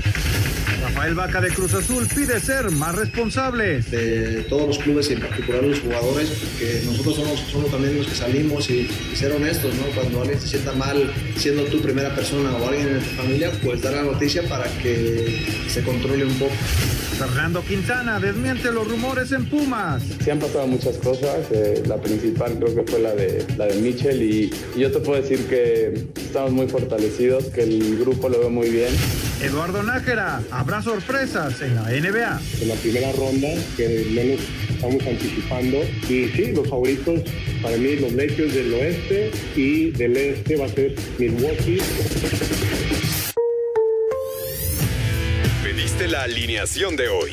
Thank you. Rafael Vaca de Cruz Azul pide ser más responsable. De todos los clubes y en particular los jugadores, porque nosotros somos, somos también los que salimos y, y, ser honestos, ¿no? Cuando alguien se sienta mal siendo tu primera persona o alguien en tu familia, pues dar la noticia para que se controle un poco. Fernando Quintana desmiente los rumores en Pumas. Se han pasado muchas cosas, eh, la principal creo que fue la de, la de Mitchell y, y yo te puedo decir que estamos muy fortalecidos, que el grupo lo ve muy bien. Eduardo Nájera, habrá sorpresas en la NBA. En la primera ronda, que menos estamos anticipando. Y sí, los favoritos para mí, los Lakers del oeste y del este va a ser Milwaukee. Pediste la alineación de hoy.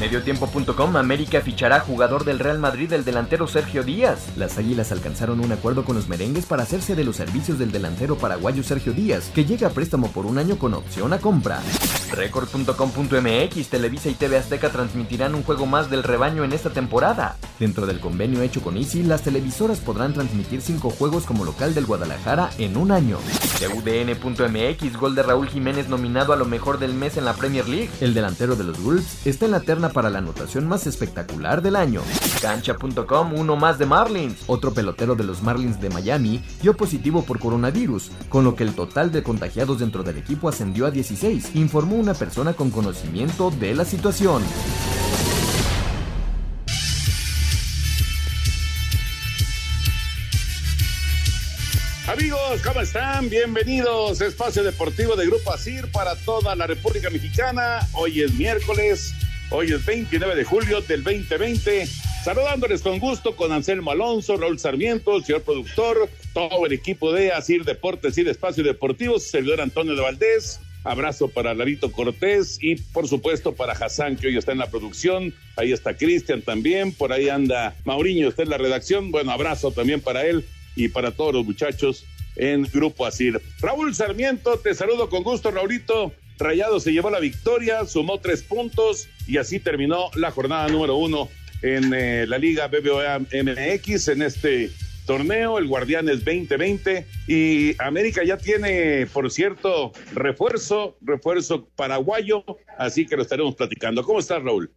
Mediotiempo.com América fichará jugador del Real Madrid el delantero Sergio Díaz. Las Águilas alcanzaron un acuerdo con los merengues para hacerse de los servicios del delantero paraguayo Sergio Díaz, que llega a préstamo por un año con opción a compra. Record.com.mx Televisa y TV Azteca transmitirán un juego más del rebaño en esta temporada. Dentro del convenio hecho con Easy, las televisoras podrán transmitir cinco juegos como local del Guadalajara en un año. TUDN.mx Gol de Raúl Jiménez nominado a lo mejor del mes en la Premier League. El delantero de los Wolves está en la terna para la anotación más espectacular del año. Cancha.com uno más de Marlins. Otro pelotero de los Marlins de Miami dio positivo por coronavirus, con lo que el total de contagiados dentro del equipo ascendió a 16, informó una persona con conocimiento de la situación. Amigos, ¿cómo están? Bienvenidos a Espacio Deportivo de Grupo ASIR para toda la República Mexicana. Hoy es miércoles, hoy es 29 de julio del 2020. Saludándoles con gusto con Anselmo Alonso, Raúl Sarmiento, el señor productor, todo el equipo de ASIR Deportes y Espacio Deportivo, servidor Antonio de Valdés. Abrazo para Larito Cortés y por supuesto para Hassan, que hoy está en la producción. Ahí está Cristian también, por ahí anda Mauriño, está en la redacción. Bueno, abrazo también para él y para todos los muchachos en Grupo Asir. Raúl Sarmiento, te saludo con gusto, Raulito. Rayado se llevó la victoria, sumó tres puntos y así terminó la jornada número uno en eh, la Liga BBVA MX en este torneo, el Guardianes 2020 y América ya tiene, por cierto, refuerzo, refuerzo paraguayo, así que lo estaremos platicando. ¿Cómo estás, Raúl?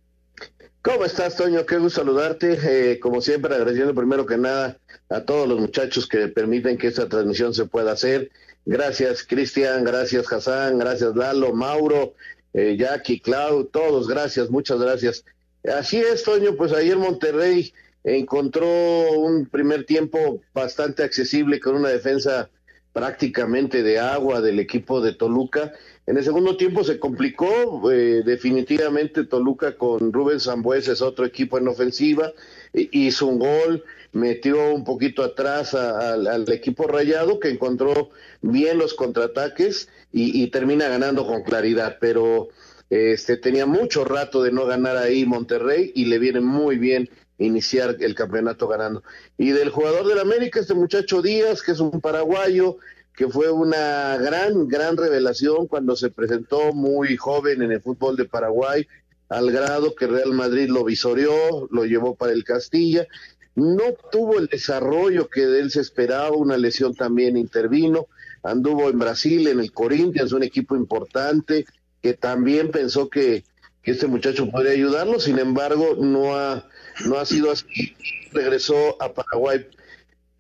¿Cómo estás, Toño? Qué gusto saludarte. Eh, como siempre, agradeciendo primero que nada a todos los muchachos que permiten que esta transmisión se pueda hacer. Gracias, Cristian, gracias, Hassan, gracias, Lalo, Mauro, eh, Jackie, Clau, todos, gracias, muchas gracias. Así es, Toño, pues ayer Monterrey encontró un primer tiempo bastante accesible con una defensa prácticamente de agua del equipo de Toluca. En el segundo tiempo se complicó, eh, definitivamente Toluca con Rubén Zambuesa es otro equipo en ofensiva, hizo un gol, metió un poquito atrás al equipo rayado que encontró bien los contraataques y, termina ganando con claridad, pero este tenía mucho rato de no ganar ahí Monterrey y le viene muy bien iniciar el campeonato ganando. Y del jugador del América, este muchacho Díaz, que es un paraguayo, que fue una gran, gran revelación cuando se presentó muy joven en el fútbol de Paraguay, al grado que Real Madrid lo visoreó, lo llevó para el Castilla. No tuvo el desarrollo que de él se esperaba, una lesión también intervino, anduvo en Brasil, en el Corinthians, un equipo importante, que también pensó que, este muchacho podría ayudarlo, sin embargo, no ha no ha sido así. Regresó a Paraguay.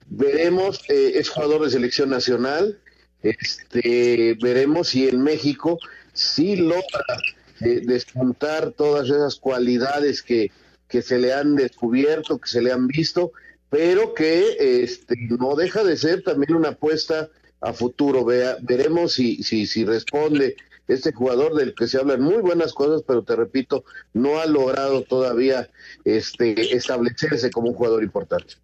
Veremos, eh, es jugador de selección nacional. Este, veremos si en México sí logra eh, despuntar todas esas cualidades que, que se le han descubierto, que se le han visto, pero que este, no deja de ser también una apuesta a futuro. Vea, veremos si, si, si responde este jugador del que se hablan muy buenas cosas, pero te repito, no ha logrado todavía este, establecerse como un jugador importante.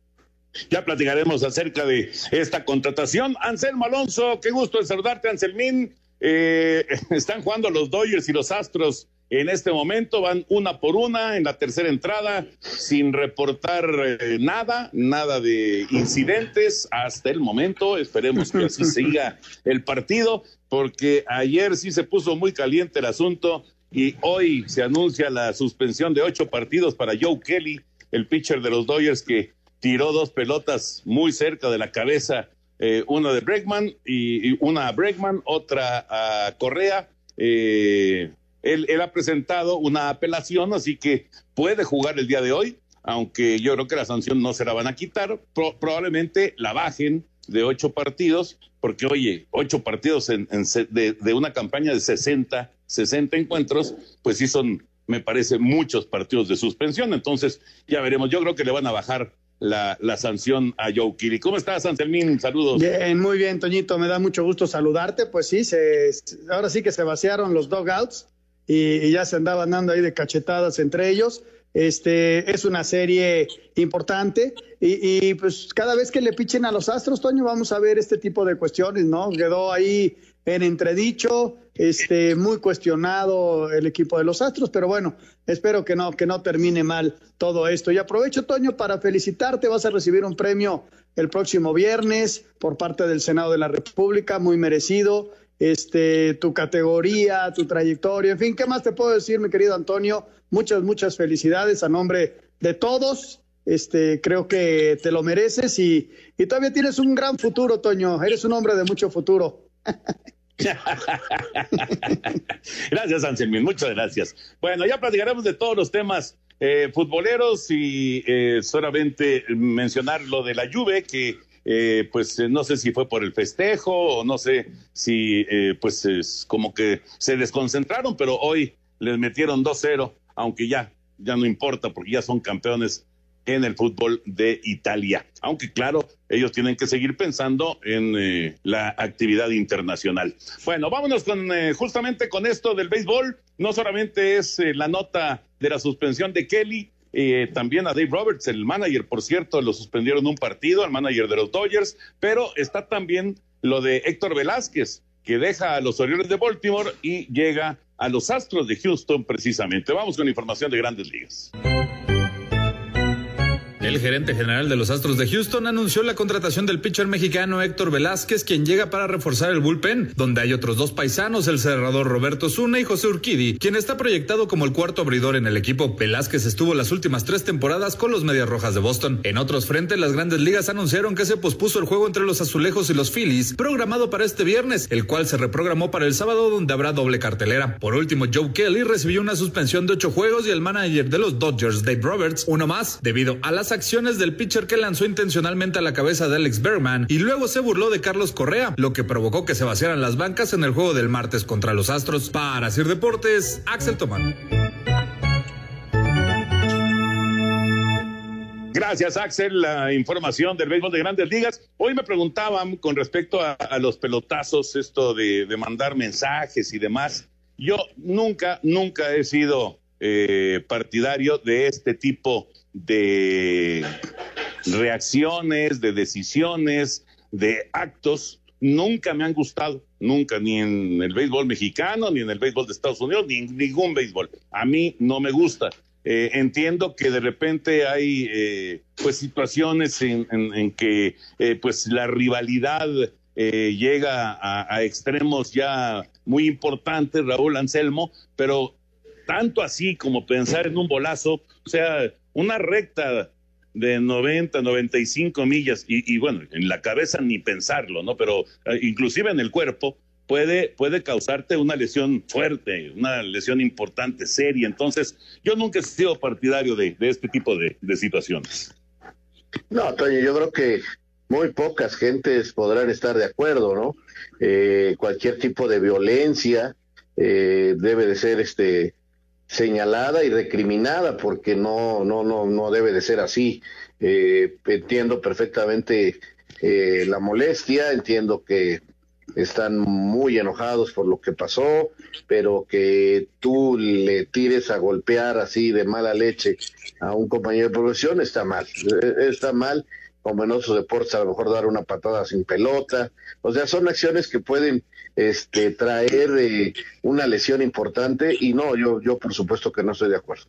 Ya platicaremos acerca de esta contratación. Anselmo Alonso, qué gusto saludarte, Anselmín. Eh, están jugando los Dodgers y los Astros en este momento, van una por una en la tercera entrada, sin reportar eh, nada, nada de incidentes hasta el momento. Esperemos que así siga el partido, porque ayer sí se puso muy caliente el asunto y hoy se anuncia la suspensión de ocho partidos para Joe Kelly, el pitcher de los Dodgers que tiró dos pelotas muy cerca de la cabeza, eh, una de Bregman y, una a Bregman, otra a Correa. Eh, él, ha presentado una apelación, así que puede jugar el día de hoy, aunque yo creo que la sanción no se la van a quitar, probablemente la bajen de ocho partidos, porque oye, ocho partidos en, de, una campaña de 60, 60 encuentros, pues sí son, me parece, muchos partidos de suspensión, entonces ya veremos, yo creo que le van a bajar la, la, sanción a Joe Kiri. ¿Cómo estás, Anselmín? Saludos. Bien, muy bien, Toñito. Me da mucho gusto saludarte. Pues sí, se, ahora sí que se vaciaron los dogouts y, ya se andaban dando ahí de cachetadas entre ellos. Este es una serie importante y, y, pues cada vez que le pichen a los Astros, Toño, vamos a ver este tipo de cuestiones, ¿no? Quedó ahí en entredicho, este, muy cuestionado el equipo de los Astros, pero bueno, espero que no, que no termine mal todo esto. Y aprovecho, Toño, para felicitarte, vas a recibir un premio el próximo viernes por parte del Senado de la República, muy merecido. Este, tu categoría, tu trayectoria, en fin, ¿qué más te puedo decir, mi querido Antonio? Muchas, muchas felicidades a nombre de todos. Este, creo que te lo mereces y, y todavía tienes un gran futuro, Toño. Eres un hombre de mucho futuro. gracias, Anselmín, muchas gracias. Bueno, ya platicaremos de todos los temas eh, futboleros y eh, solamente mencionar lo de la Juve, que eh, pues no sé si fue por el festejo o no sé si pues es como que se desconcentraron, pero hoy les metieron 2-0, aunque ya, ya no importa porque ya son campeones en el fútbol de Italia. Aunque claro, ellos tienen que seguir pensando en eh, la actividad internacional. Bueno, vámonos con eh, justamente con esto del béisbol. No solamente es eh, la nota de la suspensión de Kelly, también a Dave Roberts, el manager, por cierto, lo suspendieron un partido, al manager de los Dodgers, pero está también lo de Héctor Velázquez, que deja a los Orioles de Baltimore y llega a los Astros de Houston precisamente. Vamos con información de grandes ligas. El gerente general de los Astros de Houston anunció la contratación del pitcher mexicano Héctor Velázquez, quien llega para reforzar el bullpen, donde hay otros dos paisanos, el cerrador Roberto Zuna y José Urquidi, quien está proyectado como el cuarto abridor en el equipo. Velázquez estuvo las últimas tres temporadas con los Medias Rojas de Boston. En otros frentes, las grandes ligas anunciaron que se pospuso el juego entre los Azulejos y los Phillies, programado para este viernes, el cual se reprogramó para el sábado, donde habrá doble cartelera. Por último, Joe Kelly recibió una suspensión de ocho juegos y el manager de los Dodgers, Dave Roberts, uno más, debido a las acciones del pitcher que lanzó intencionalmente a la cabeza de Alex Bergman y luego se burló de Carlos Correa, lo que provocó que se vaciaran las bancas en el juego del martes contra los Astros. Para Sir Deportes, Axel Tomán. Gracias, Axel. La información del béisbol de grandes ligas. Hoy me preguntaban con respecto a, los pelotazos, esto de, mandar mensajes y demás. Yo nunca, nunca he sido eh, partidario de este tipo de reacciones, de decisiones, de actos, nunca me han gustado, nunca, ni en el béisbol mexicano, ni en el béisbol de Estados Unidos, ni en ningún béisbol. A mí no me gusta. Eh, entiendo que de repente hay eh, pues situaciones en, que eh, pues la rivalidad llega a, a, extremos ya muy importantes, Raúl Anselmo, pero tanto así como pensar en un bolazo, o sea, una recta de 90, 95 millas y, y bueno, en la cabeza ni pensarlo, ¿no? Pero eh, inclusive en el cuerpo, puede, puede causarte una lesión fuerte, una lesión importante, seria. Entonces, yo nunca he sido partidario de, este tipo de, situaciones. No, Toño, yo creo que muy pocas gentes podrán estar de acuerdo, ¿no? Eh, cualquier tipo de violencia eh, debe de ser este señalada y recriminada porque no no no no debe de ser así. Eh, entiendo perfectamente la molestia entiendo que están muy enojados por lo que pasó, pero que tú le tires a golpear así de mala leche a un compañero de profesión está mal, e-, está mal, como en otros deportes a lo mejor dar una patada sin pelota, o sea, son acciones que pueden este, traer eh, una lesión importante y no, yo, yo por supuesto que no estoy de acuerdo.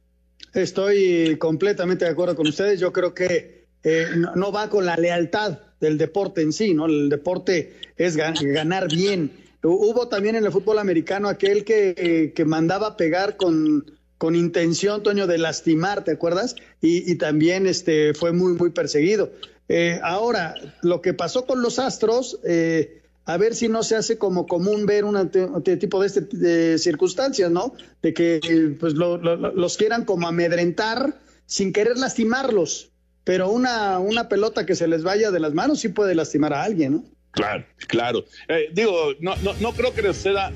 Estoy completamente de acuerdo con ustedes, yo creo que eh, no va con la lealtad del deporte en sí, ¿no? El deporte es ganar bien. Hubo también en el fútbol americano aquel que, que mandaba pegar con, con intención, Toño, de lastimar, ¿te acuerdas? Y, también este, fue muy, muy perseguido. Eh, ahora, lo que pasó con los Astros, eh, a ver si no se hace como común ver un tipo de este de circunstancias, ¿no? De que pues los quieran como amedrentar sin querer lastimarlos pero una, una pelota que se les vaya de las manos sí puede lastimar a alguien, ¿no? Claro, claro. Eh, digo, no, no, no creo que les suceda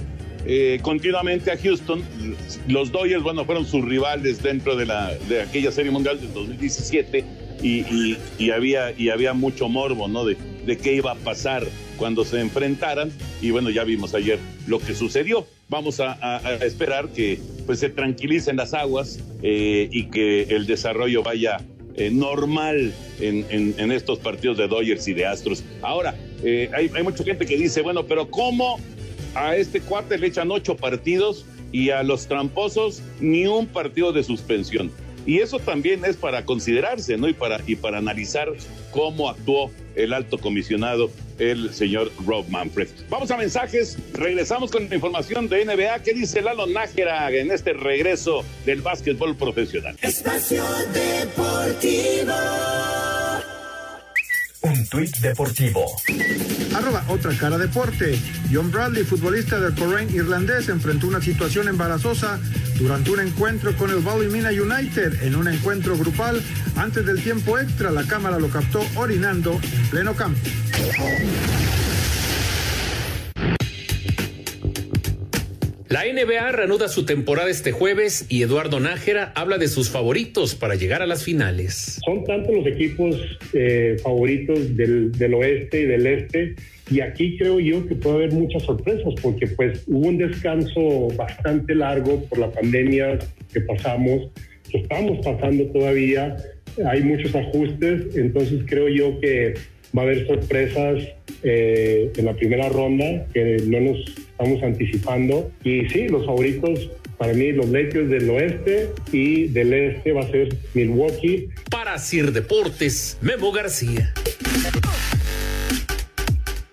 eh, continuamente a Houston. Los Dodgers, bueno, fueron sus rivales dentro de, la, de aquella Serie Mundial del 2017 y, y, había, y había mucho morbo, ¿no? De, de qué iba a pasar cuando se enfrentaran y bueno, ya vimos ayer lo que sucedió. Vamos a, esperar que pues se tranquilicen las aguas eh, y que el desarrollo vaya eh, normal en, estos partidos de Dodgers y de Astros. Ahora, eh, hay, mucha gente que dice, bueno, pero ¿cómo a este cuate le echan ocho partidos y a los tramposos ni un partido de suspensión? Y eso también es para considerarse, ¿no? Y para, y para analizar cómo actuó el alto comisionado, el señor Rob Manfred. Vamos a mensajes, regresamos con la información de NBA. ¿Qué dice Lalo Nájera en este regreso del básquetbol profesional? Espacio Deportivo. Un tuit deportivo. Arroba otra cara deporte. John Bradley, futbolista del Corraine irlandés, enfrentó una situación embarazosa durante un encuentro con el Ballymena United. En un encuentro grupal, antes del tiempo extra, la cámara lo captó orinando en pleno campo. La NBA reanuda su temporada este jueves y Eduardo Nájera habla de sus favoritos para llegar a las finales. Son tantos los equipos eh, favoritos del, del oeste y del este y aquí creo yo que puede haber muchas sorpresas porque pues hubo un descanso bastante largo por la pandemia que pasamos, que estamos pasando todavía, hay muchos ajustes, entonces creo yo que va a haber sorpresas eh, en la primera ronda que no nos estamos anticipando. Y sí, los favoritos para mí los Lakers del oeste y del este va a ser Milwaukee. Para Sir Deportes, Memo García.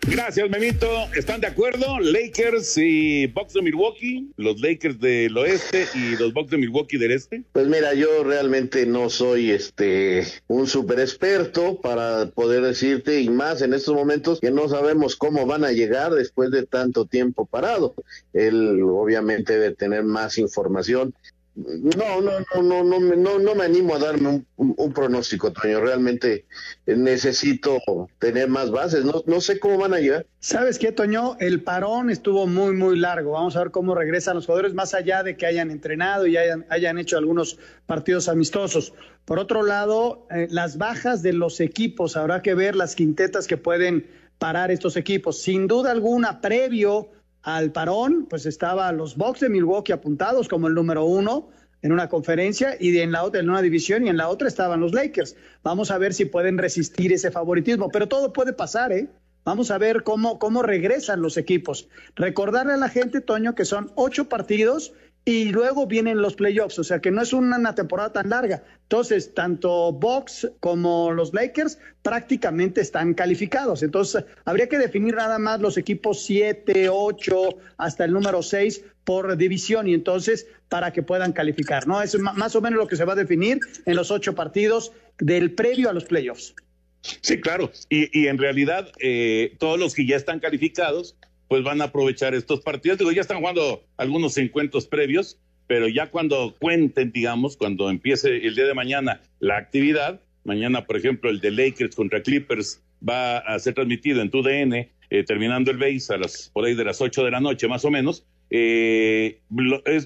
Gracias, Memito. ¿Están de acuerdo? Lakers y Bucks de Milwaukee, los Lakers del oeste y los Bucks de Milwaukee del este. Pues mira, yo realmente no soy este un super experto para poder decirte y más en estos momentos que no sabemos cómo van a llegar después de tanto tiempo parado. Él obviamente debe tener más información no, no, no, no, no, no, me animo a darme un, pronóstico, Toño. Realmente necesito tener más bases. No, no sé cómo van a llegar. ¿Sabes qué, Toño? El parón estuvo muy, muy largo. Vamos a ver cómo regresan los jugadores, más allá de que hayan entrenado y hayan, hayan hecho algunos partidos amistosos. Por otro lado, eh, las bajas de los equipos, habrá que ver las quintetas que pueden parar estos equipos. Sin duda alguna, previo al parón, pues estaba los Bucks de Milwaukee apuntados como el número uno en una conferencia y en la otra en una división y en la otra estaban los Lakers. Vamos a ver si pueden resistir ese favoritismo, pero todo puede pasar, ¿eh? Vamos a ver cómo, cómo regresan los equipos. Recordarle a la gente, Toño, que son ocho partidos y luego vienen los playoffs, o sea que no es una, temporada tan larga. Entonces, tanto Bucks como los Lakers prácticamente están calificados. Entonces, habría que definir nada más los equipos 7, 8, hasta el número 6 por división y entonces para que puedan calificar, ¿no? Es más o menos lo que se va a definir en los ocho partidos del previo a los playoffs. Sí, claro. Y, en realidad, eh, todos los que ya están calificados pues van a aprovechar estos partidos. Digo, ya están jugando algunos encuentros previos, pero ya cuando cuenten, digamos, cuando empiece el día de mañana la actividad, mañana, por ejemplo, el de Lakers contra Clippers va a ser transmitido en TUDN, eh, terminando el base a las, por ahí de las 8 de la noche, más o menos. Eh,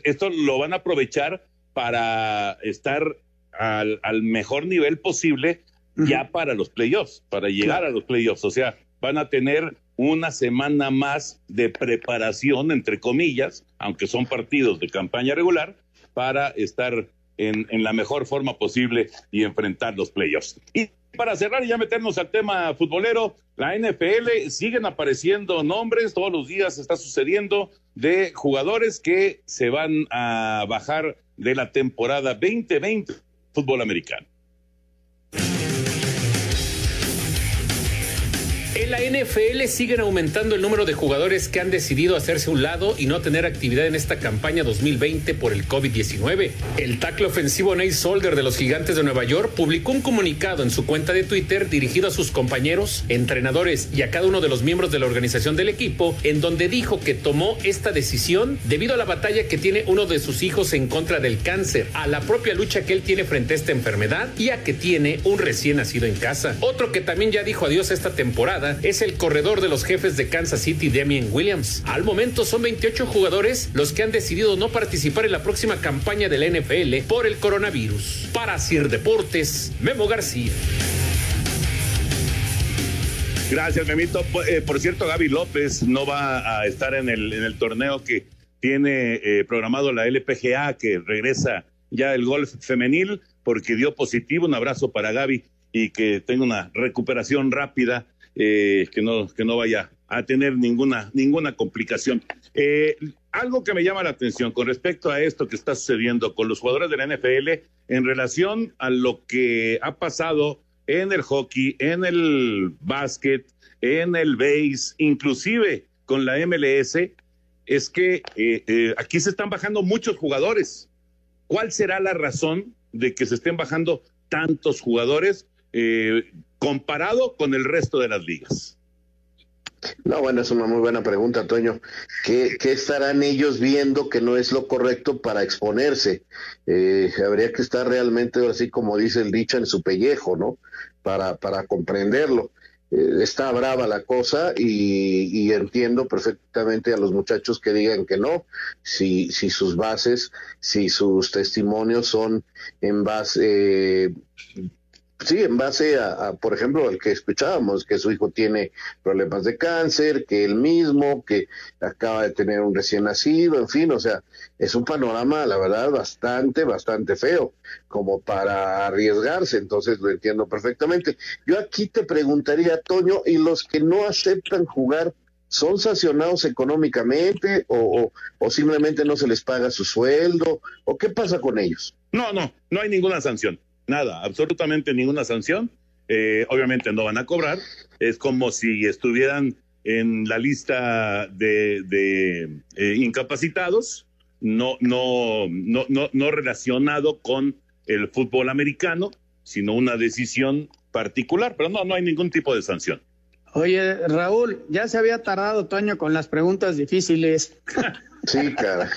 esto lo van a aprovechar para estar al, al mejor nivel posible ya para los playoffs, para llegar a los playoffs. O sea, van a tener una semana más de preparación, entre comillas, aunque son partidos de campaña regular, para estar en, en la mejor forma posible y enfrentar los playoffs. Y para cerrar y ya meternos al tema futbolero, la NFL siguen apareciendo nombres, todos los días está sucediendo de jugadores que se van a bajar de la temporada 2020 fútbol americano. En la NFL siguen aumentando el número de jugadores que han decidido hacerse un lado y no tener actividad en esta campaña 2020 por el COVID-19. El tackle ofensivo Nate Solder de los Gigantes de Nueva York publicó un comunicado en su cuenta de Twitter dirigido a sus compañeros, entrenadores y a cada uno de los miembros de la organización del equipo, en donde dijo que tomó esta decisión debido a la batalla que tiene uno de sus hijos en contra del cáncer, a la propia lucha que él tiene frente a esta enfermedad y a que tiene un recién nacido en casa. Otro que también ya dijo adiós esta temporada es el corredor de los jefes de Kansas City, Damien Williams. Al momento son 28 jugadores los que han decidido no participar en la próxima campaña de la NFL por el coronavirus. Para Sir Deportes, Memo García. Gracias, Memito. Eh, por cierto, Gaby López no va a estar en el, en el torneo que tiene eh, programado la LPGA, que regresa ya el golf femenil, porque dio positivo. Un abrazo para Gaby y que tenga una recuperación rápida eh, que, no, que no vaya a tener ninguna, ninguna complicación. Eh, algo que me llama la atención con respecto a esto que está sucediendo con los jugadores de la NFL en relación a lo que ha pasado en el hockey, en el básquet, en el base, inclusive con la MLS, es que eh, aquí se están bajando muchos jugadores. ¿Cuál será la razón de que se estén bajando tantos jugadores? Comparado con el resto de las ligas? No, bueno, es una muy buena pregunta, Toño. ¿Qué, estarán ellos viendo que no es lo correcto para exponerse? Eh, habría que estar realmente, así como dice el dicho, en su pellejo, ¿no? Para, para comprenderlo. Eh, está brava la cosa y, y, entiendo perfectamente a los muchachos que digan que no, si, si sus bases, si sus testimonios son en base... Eh, Sí, en base a, por ejemplo, el que escuchábamos, que su hijo tiene problemas de cáncer, que él mismo, que acaba de tener un recién nacido, en fin, o sea, es un panorama, la verdad, bastante, bastante feo, como para arriesgarse, entonces lo entiendo perfectamente. Yo aquí te preguntaría, Toño, ¿y los que no aceptan jugar son sancionados económicamente o, o simplemente no se les paga su sueldo? ¿O qué pasa con ellos? No, no, no hay ninguna sanción nada, absolutamente ninguna sanción. Eh, obviamente no van a cobrar. Es como si estuvieran en la lista de, eh, incapacitados, no, no, no, no, no relacionado con el fútbol americano, sino una decisión particular, pero no, no hay ningún tipo de sanción. Oye, Raúl, ya se había tardado Toño con las preguntas difíciles. Sí, cara.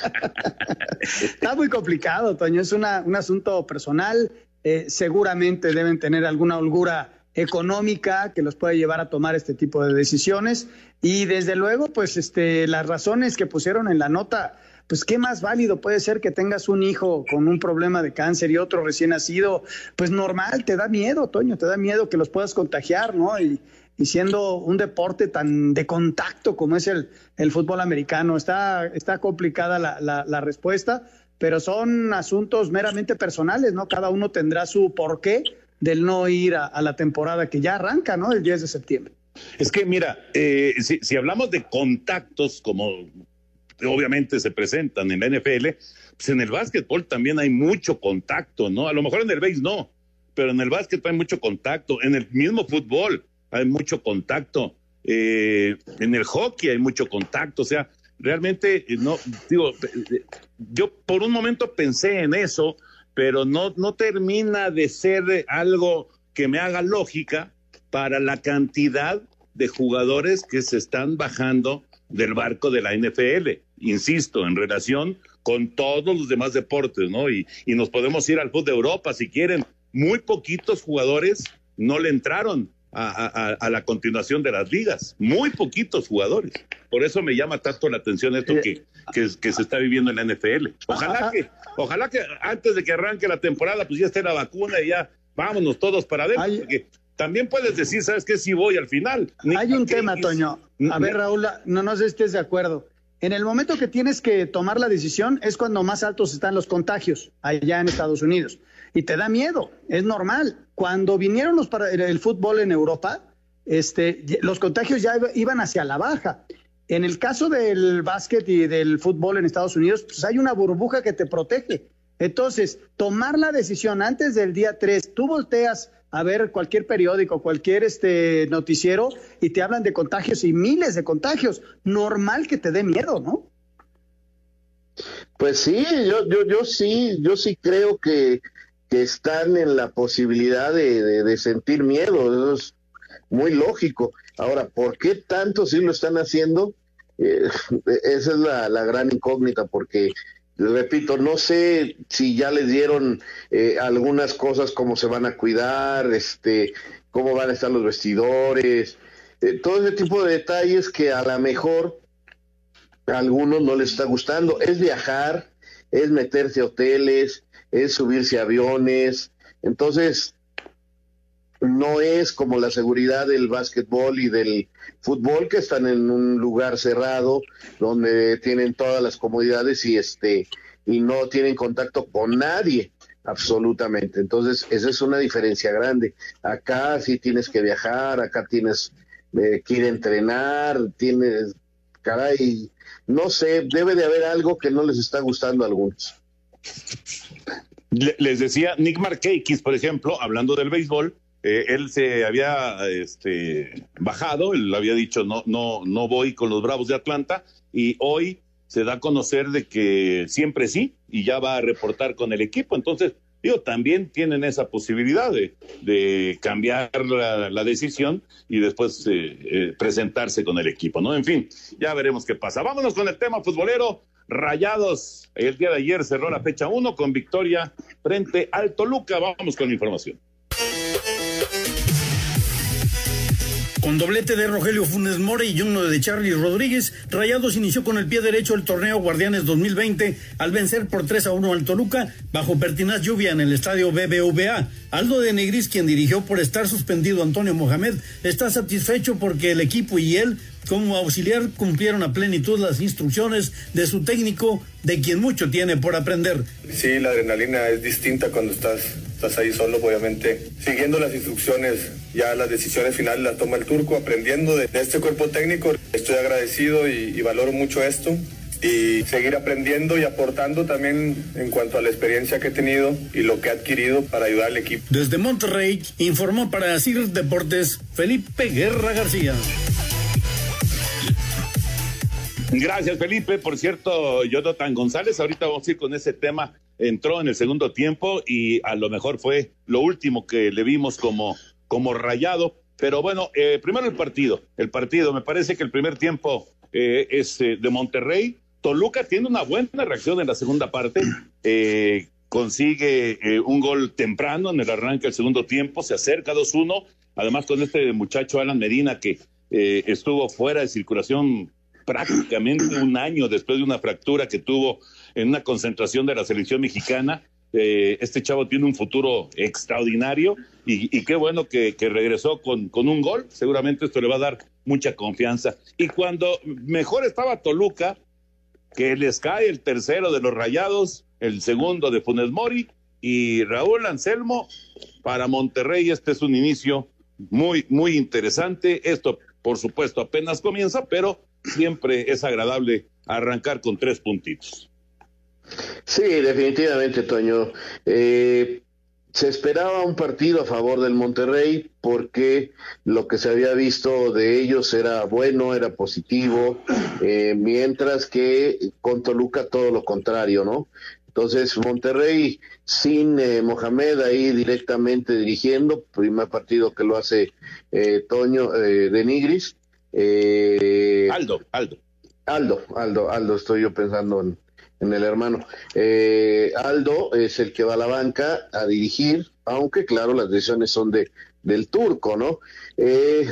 Está muy complicado, Toño. Es una, un asunto personal. Eh, seguramente deben tener alguna holgura económica que los puede llevar a tomar este tipo de decisiones. Y desde luego pues este las razones que pusieron en la nota pues qué más válido puede ser que tengas un hijo con un problema de cáncer y otro recién nacido pues normal te da miedo Toño te da miedo que los puedas contagiar no y, siendo un deporte tan de contacto como es el, el fútbol americano está está complicada la, la respuesta pero son asuntos meramente personales, ¿no? Cada uno tendrá su porqué del no ir a, la temporada que ya arranca, ¿no? El 10 de septiembre. Es que, mira, eh, si, hablamos de contactos, como obviamente se presentan en la NFL, pues en el básquetbol también hay mucho contacto, ¿no? A lo mejor en el base no, pero en el básquet hay mucho contacto, en el mismo fútbol hay mucho contacto, eh, en el hockey hay mucho contacto, o sea, realmente, eh, no, digo, eh, yo por un momento pensé en eso, pero no, no termina de ser algo que me haga lógica para la cantidad de jugadores que se están bajando del barco de la NFL, insisto, en relación con todos los demás deportes, ¿no? Y, y nos podemos ir al fútbol de Europa si quieren. Muy poquitos jugadores no le entraron a, a, la continuación de las ligas. Muy poquitos jugadores. Por eso me llama tanto la atención esto que, que, se está viviendo en la NFL. Ojalá que, ojalá que antes de que arranque la temporada, pues ya esté la vacuna y ya vámonos todos para adentro. Porque también puedes decir, ¿sabes qué? Si voy al final. Hay un tema, Toño. A ver, Raúl, no, no sé si estés de acuerdo. En el momento que tienes que tomar la decisión es cuando más altos están los contagios allá en Estados Unidos. Y te da miedo, es normal. Cuando vinieron los para el fútbol en Europa, este, los contagios ya iban hacia la baja. En el caso del básquet y del fútbol en Estados Unidos, pues hay una burbuja que te protege. Entonces, tomar la decisión antes del día 3, tú volteas a ver cualquier periódico, cualquier este noticiero y te hablan de contagios y miles de contagios. Normal que te dé miedo, ¿no? Pues sí, yo, yo, yo sí, yo sí creo que, que están en la posibilidad de, sentir miedo, eso es muy lógico. Ahora, ¿por qué tanto sí lo están haciendo? Eh, esa es la, gran incógnita, porque repito, no sé si ya les dieron eh, algunas cosas, cómo se van a cuidar, este, cómo van a estar los vestidores, eh, todo ese tipo de detalles que a lo mejor a algunos no les está gustando. Es viajar, es meterse a hoteles, es subirse a aviones. Entonces, no es como la seguridad del básquetbol y del fútbol que están en un lugar cerrado donde tienen todas las comodidades y este y no tienen contacto con nadie absolutamente. Entonces, esa es una diferencia grande. Acá sí tienes que viajar, acá tienes eh, que ir a entrenar, tienes caray, no sé, debe de haber algo que no les está gustando a algunos. Les decía Nick Markakis, por ejemplo, hablando del béisbol, eh, él se había este, bajado, él había dicho no, no, no voy con los Bravos de Atlanta y hoy se da a conocer de que siempre sí y ya va a reportar con el equipo. Entonces, digo, también tienen esa posibilidad de, cambiar la, decisión y después eh, eh, presentarse con el equipo, ¿no? En fin, ya veremos qué pasa. Vámonos con el tema futbolero. Rayados, el día de ayer cerró la fecha 1 con victoria frente al Toluca. Vamos con la información. Con doblete de Rogelio Funes Mori y uno de Charlie Rodríguez, Rayados inició con el pie derecho el torneo Guardianes 2020 al vencer por 3 a 1 al Toluca bajo pertinaz lluvia en el estadio BBVA. Aldo de Negris, quien dirigió por estar suspendido Antonio Mohamed, está satisfecho porque el equipo y él como auxiliar cumplieron a plenitud las instrucciones de su técnico, de quien mucho tiene por aprender. Sí, la adrenalina es distinta cuando estás, estás ahí solo, obviamente, siguiendo las instrucciones, ya las decisiones finales las toma el turco, aprendiendo de, este cuerpo técnico. Estoy agradecido y, valoro mucho esto y seguir aprendiendo y aportando también en cuanto a la experiencia que he tenido y lo que he adquirido para ayudar al equipo. Desde Monterrey informó para CIR Deportes Felipe Guerra García. Gracias, Felipe. Por cierto, Jonathan González, ahorita vamos a ir con ese tema. Entró en el segundo tiempo y a lo mejor fue lo último que le vimos como, como rayado. Pero bueno, eh, primero el partido. El partido, me parece que el primer tiempo eh, es eh, de Monterrey. Toluca tiene una buena reacción en la segunda parte. consigue un gol temprano en el arranque del segundo tiempo, se acerca 2-1. Además, con este muchacho Alan Medina que estuvo fuera de circulación prácticamente un año después de una fractura que tuvo en una concentración de la selección mexicana. Eh, este chavo tiene un futuro extraordinario y, qué bueno que, regresó con, con, un gol. Seguramente esto le va a dar mucha confianza. Y cuando mejor estaba Toluca, que les cae el tercero de los Rayados, el segundo de Funes Mori y Raúl Anselmo para Monterrey. Este es un inicio muy, muy interesante. Esto, por supuesto, apenas comienza, pero siempre es agradable arrancar con tres puntitos. Sí, definitivamente, Toño. Eh, se esperaba un partido a favor del Monterrey porque lo que se había visto de ellos era bueno, era positivo, eh, mientras que con Toluca todo lo contrario, ¿no? Entonces, Monterrey sin eh, Mohamed ahí directamente dirigiendo, primer partido que lo hace Toño de Nigris, eh, Aldo, Aldo. Aldo, Aldo, Aldo, estoy yo pensando en, en el hermano. Eh, Aldo es el que va a la banca a dirigir, aunque claro, las decisiones son de del turco, ¿no? Eh,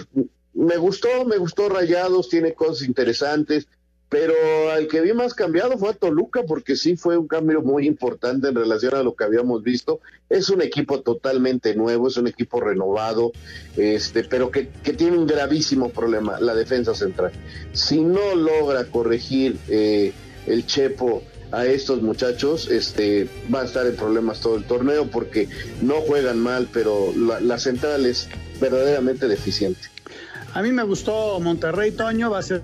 me gustó, me gustó Rayados, tiene cosas interesantes, pero al que vi más cambiado fue a Toluca, porque sí fue un cambio muy importante en relación a lo que habíamos visto. Es un equipo totalmente nuevo, es un equipo renovado, este, pero que, que tiene un gravísimo problema, la defensa central. Si no logra corregir eh, el Chepo a estos muchachos, este, va a estar en problemas todo el torneo porque no juegan mal, pero la, la central es verdaderamente deficiente. A mí me gustó Monterrey, Toño, va a ser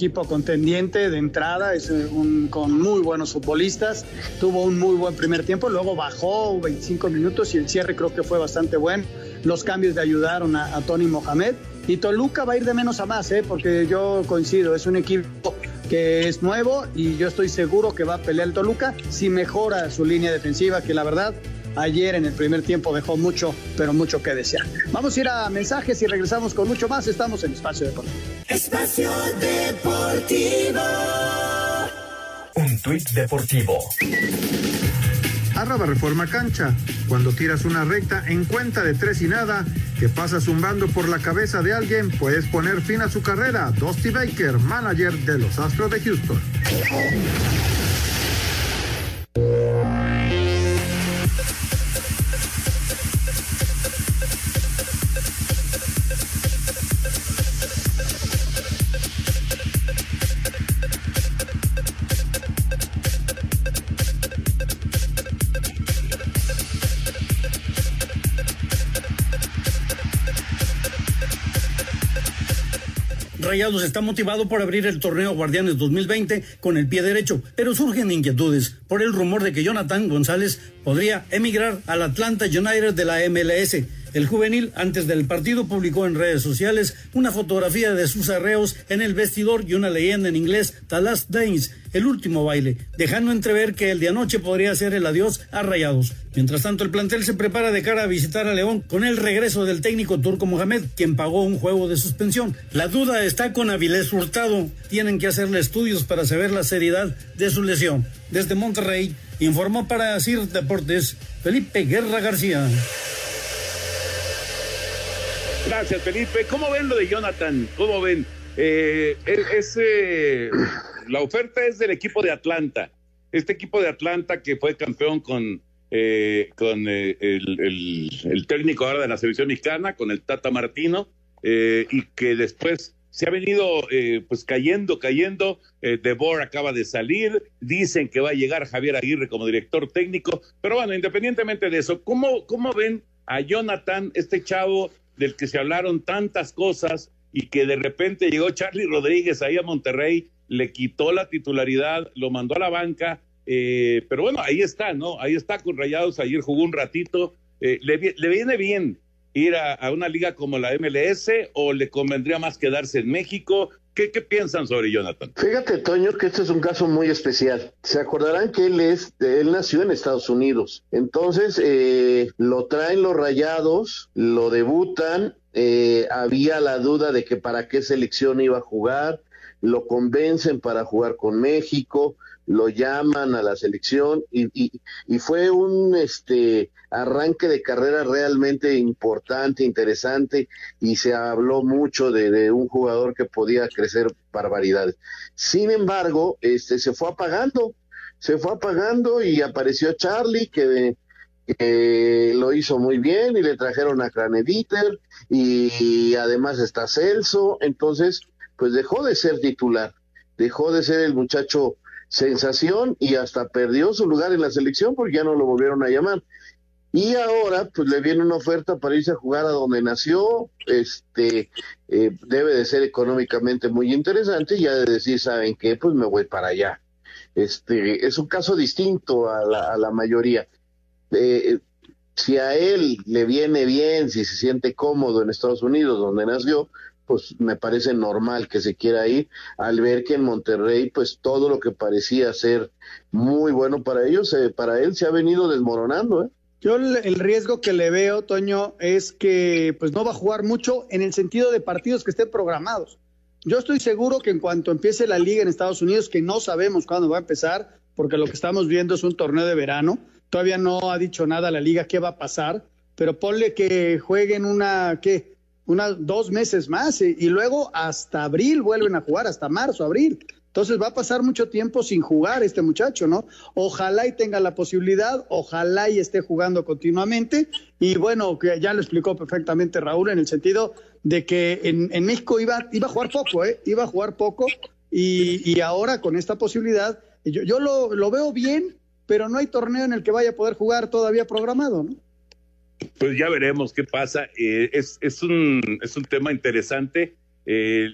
equipo contendiente de entrada, es un, con muy buenos futbolistas, tuvo un muy buen primer tiempo, luego bajó 25 minutos y el cierre creo que fue bastante bueno, los cambios le ayudaron a, a Tony Mohamed y Toluca va a ir de menos a más, ¿eh? porque yo coincido, es un equipo que es nuevo y yo estoy seguro que va a pelear el Toluca si mejora su línea defensiva, que la verdad ayer en el primer tiempo dejó mucho, pero mucho que desear. Vamos a ir a mensajes y regresamos con mucho más. Estamos en Espacio Deportivo. Espacio Deportivo. Un tuit deportivo. Arroba Reforma Cancha. Cuando tiras una recta en cuenta de tres y nada, que pasa zumbando por la cabeza de alguien, puedes poner fin a su carrera. Dusty Baker, manager de los Astros de Houston. Está motivado por abrir el torneo Guardianes 2020 con el pie derecho, pero surgen inquietudes por el rumor de que Jonathan González podría emigrar al Atlanta United de la MLS. El juvenil, antes del partido, publicó en redes sociales una fotografía de sus arreos en el vestidor y una leyenda en inglés, The Last Dance, el último baile, dejando entrever que el de anoche podría ser el adiós a Rayados. Mientras tanto, el plantel se prepara de cara a visitar a León con el regreso del técnico turco Mohamed, quien pagó un juego de suspensión. La duda está con Avilés Hurtado. Tienen que hacerle estudios para saber la seriedad de su lesión. Desde Monterrey, informó para CIR Deportes Felipe Guerra García. Gracias, Felipe. ¿Cómo ven lo de Jonathan? ¿Cómo ven? Eh, es, eh, la oferta es del equipo de Atlanta. Este equipo de Atlanta que fue campeón con, eh, con el, el, el, técnico ahora de la selección mexicana, con el Tata Martino, y que después se ha venido pues cayendo, cayendo. Debor acaba de salir. Dicen que va a llegar Javier Aguirre como director técnico. Pero bueno, independientemente de eso, ¿cómo, cómo ven a Jonathan, este chavo del que se hablaron tantas cosas y que de repente llegó Charlie Rodríguez ahí a Monterrey, le quitó la titularidad, lo mandó a la banca, eh, pero bueno, ahí está, ¿no? Ahí está con Rayados, ayer jugó un ratito, eh, le, le, viene bien ir a, a, una liga como la MLS o le convendría más quedarse en México? ¿Qué, ¿Qué, piensan sobre Jonathan? Fíjate, Toño, que este es un caso muy especial. Se acordarán que él es, él nació en Estados Unidos. Entonces, eh, lo traen los rayados, lo debutan, eh, había la duda de que para qué selección iba a jugar, lo convencen para jugar con México, lo llaman a la selección y, y, fue un este arranque de carrera realmente importante, interesante y se habló mucho de, un jugador que podía crecer barbaridades. Sin embargo, este se fue apagando, se fue apagando y apareció Charlie que, lo hizo muy bien y le trajeron a Craneviter y, y además está Celso, entonces pues dejó de ser titular, dejó de ser el muchacho sensación y hasta perdió su lugar en la selección porque ya no lo volvieron a llamar. Y ahora, pues le viene una oferta para irse a jugar a donde nació, este, eh, debe de ser económicamente muy interesante y ya de decir, ¿saben qué? Pues me voy para allá. Este, es un caso distinto a la, a la mayoría. Eh, si a él le viene bien, si se siente cómodo en Estados Unidos, donde nació, pues me parece normal que se quiera ir al ver que en Monterrey pues todo lo que parecía ser muy bueno para ellos, eh, para él se ha venido desmoronando. ¿eh? Yo el, riesgo que le veo, Toño, es que pues no va a jugar mucho en el sentido de partidos que estén programados. Yo estoy seguro que en cuanto empiece la liga en Estados Unidos, que no sabemos cuándo va a empezar, porque lo que estamos viendo es un torneo de verano, todavía no ha dicho nada la liga qué va a pasar, pero ponle que jueguen una, ¿qué? Una, dos meses más y, luego hasta abril vuelven a jugar, hasta marzo, abril. Entonces va a pasar mucho tiempo sin jugar este muchacho, ¿no? Ojalá y tenga la posibilidad, ojalá y esté jugando continuamente. Y bueno, que ya lo explicó perfectamente Raúl en el sentido de que en, en México iba, iba a jugar poco, ¿eh? Iba a jugar poco y, y ahora con esta posibilidad, yo, yo lo, lo veo bien, pero no hay torneo en el que vaya a poder jugar todavía programado, ¿no? Pues ya veremos qué pasa. Eh, es, es, un, es un tema interesante. Eh,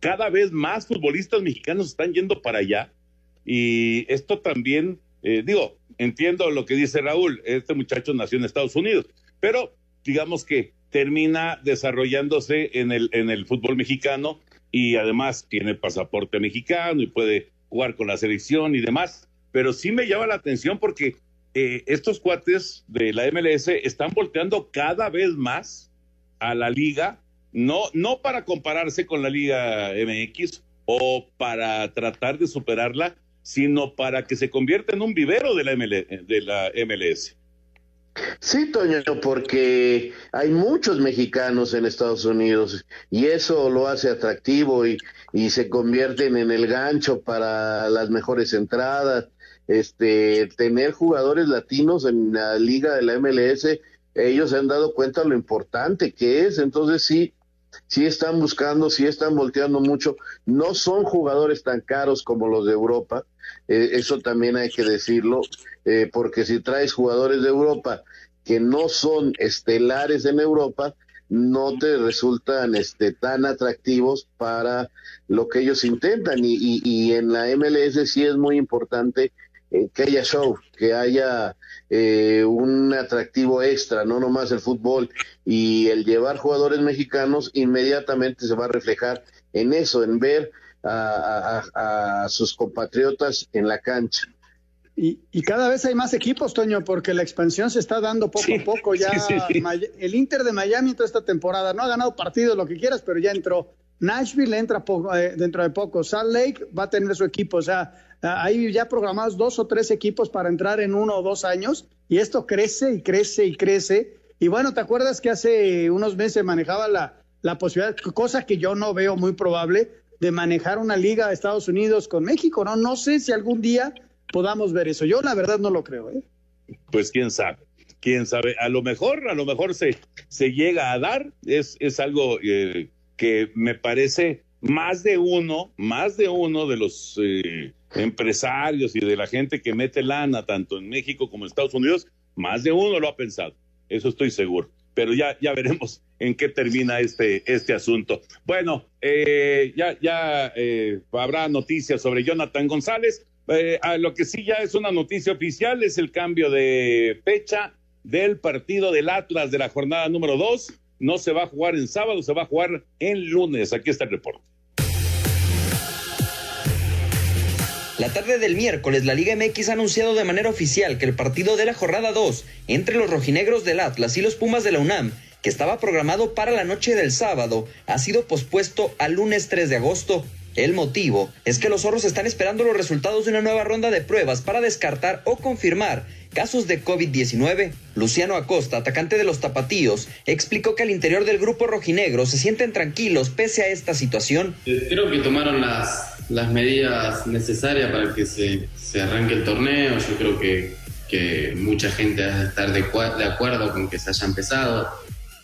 cada vez más futbolistas mexicanos están yendo para allá y esto también, eh, digo, entiendo lo que dice Raúl, este muchacho nació en Estados Unidos, pero digamos que termina desarrollándose en el, en el fútbol mexicano y además tiene pasaporte mexicano y puede jugar con la selección y demás, pero sí me llama la atención porque eh, estos cuates de la MLS están volteando cada vez más a la liga, no, no para compararse con la liga MX o para tratar de superarla, sino para que se convierta en un vivero de la, ML de la MLS. Sí, Toño, porque hay muchos mexicanos en Estados Unidos y eso lo hace atractivo y, y se convierten en el gancho para las mejores entradas. Este, tener jugadores latinos en la liga de la MLS, ellos se han dado cuenta lo importante que es, entonces sí, sí están buscando, sí están volteando mucho. No son jugadores tan caros como los de Europa, eh, eso también hay que decirlo, eh, porque si traes jugadores de Europa que no son estelares en Europa, no te resultan este, tan atractivos para lo que ellos intentan. Y, y, y en la MLS sí es muy importante que haya show, que haya eh, un atractivo extra, no nomás el fútbol. Y el llevar jugadores mexicanos inmediatamente se va a reflejar en eso, en ver a, a, a sus compatriotas en la cancha. Y, y, cada vez hay más equipos, Toño, porque la expansión se está dando poco sí, a poco. Ya sí, sí, el Inter de Miami toda esta temporada no ha ganado partidos, lo que quieras, pero ya entró. Nashville entra eh, dentro de poco. Salt Lake va a tener su equipo. O sea, hay ya programados dos o tres equipos para entrar en uno o dos años. Y esto crece y crece y crece. Y bueno, ¿te acuerdas que hace unos meses manejaba la, la posibilidad, cosa que yo no veo muy probable, de manejar una liga de Estados Unidos con México? No, no sé si algún día podamos ver eso. Yo la verdad no lo creo. ¿eh? Pues quién sabe, quién sabe. A lo mejor, a lo mejor se, se llega a dar. Es, es algo eh, que me parece más de uno, más de uno de los eh, empresarios y de la gente que mete lana tanto en México como en Estados Unidos, más de uno lo ha pensado. Eso estoy seguro. Pero ya, ya veremos en qué termina este, este asunto. Bueno, eh, ya, ya eh, habrá noticias sobre Jonathan González. Eh, lo que sí ya es una noticia oficial es el cambio de fecha del partido del Atlas de la jornada número dos. No se va a jugar en sábado, se va a jugar en lunes. Aquí está el reporte. La tarde del miércoles, la Liga MX ha anunciado de manera oficial que el partido de la jornada 2 entre los rojinegros del Atlas y los Pumas de la UNAM, que estaba programado para la noche del sábado, ha sido pospuesto al lunes 3 de agosto. El motivo es que los zorros están esperando los resultados de una nueva ronda de pruebas para descartar o confirmar casos de COVID-19. Luciano Acosta, atacante de los Tapatíos, explicó que al interior del grupo rojinegro se sienten tranquilos pese a esta situación. Creo que tomaron las, las medidas necesarias para que se, se arranque el torneo. Yo creo que, que mucha gente va a estar de, de acuerdo con que se haya empezado.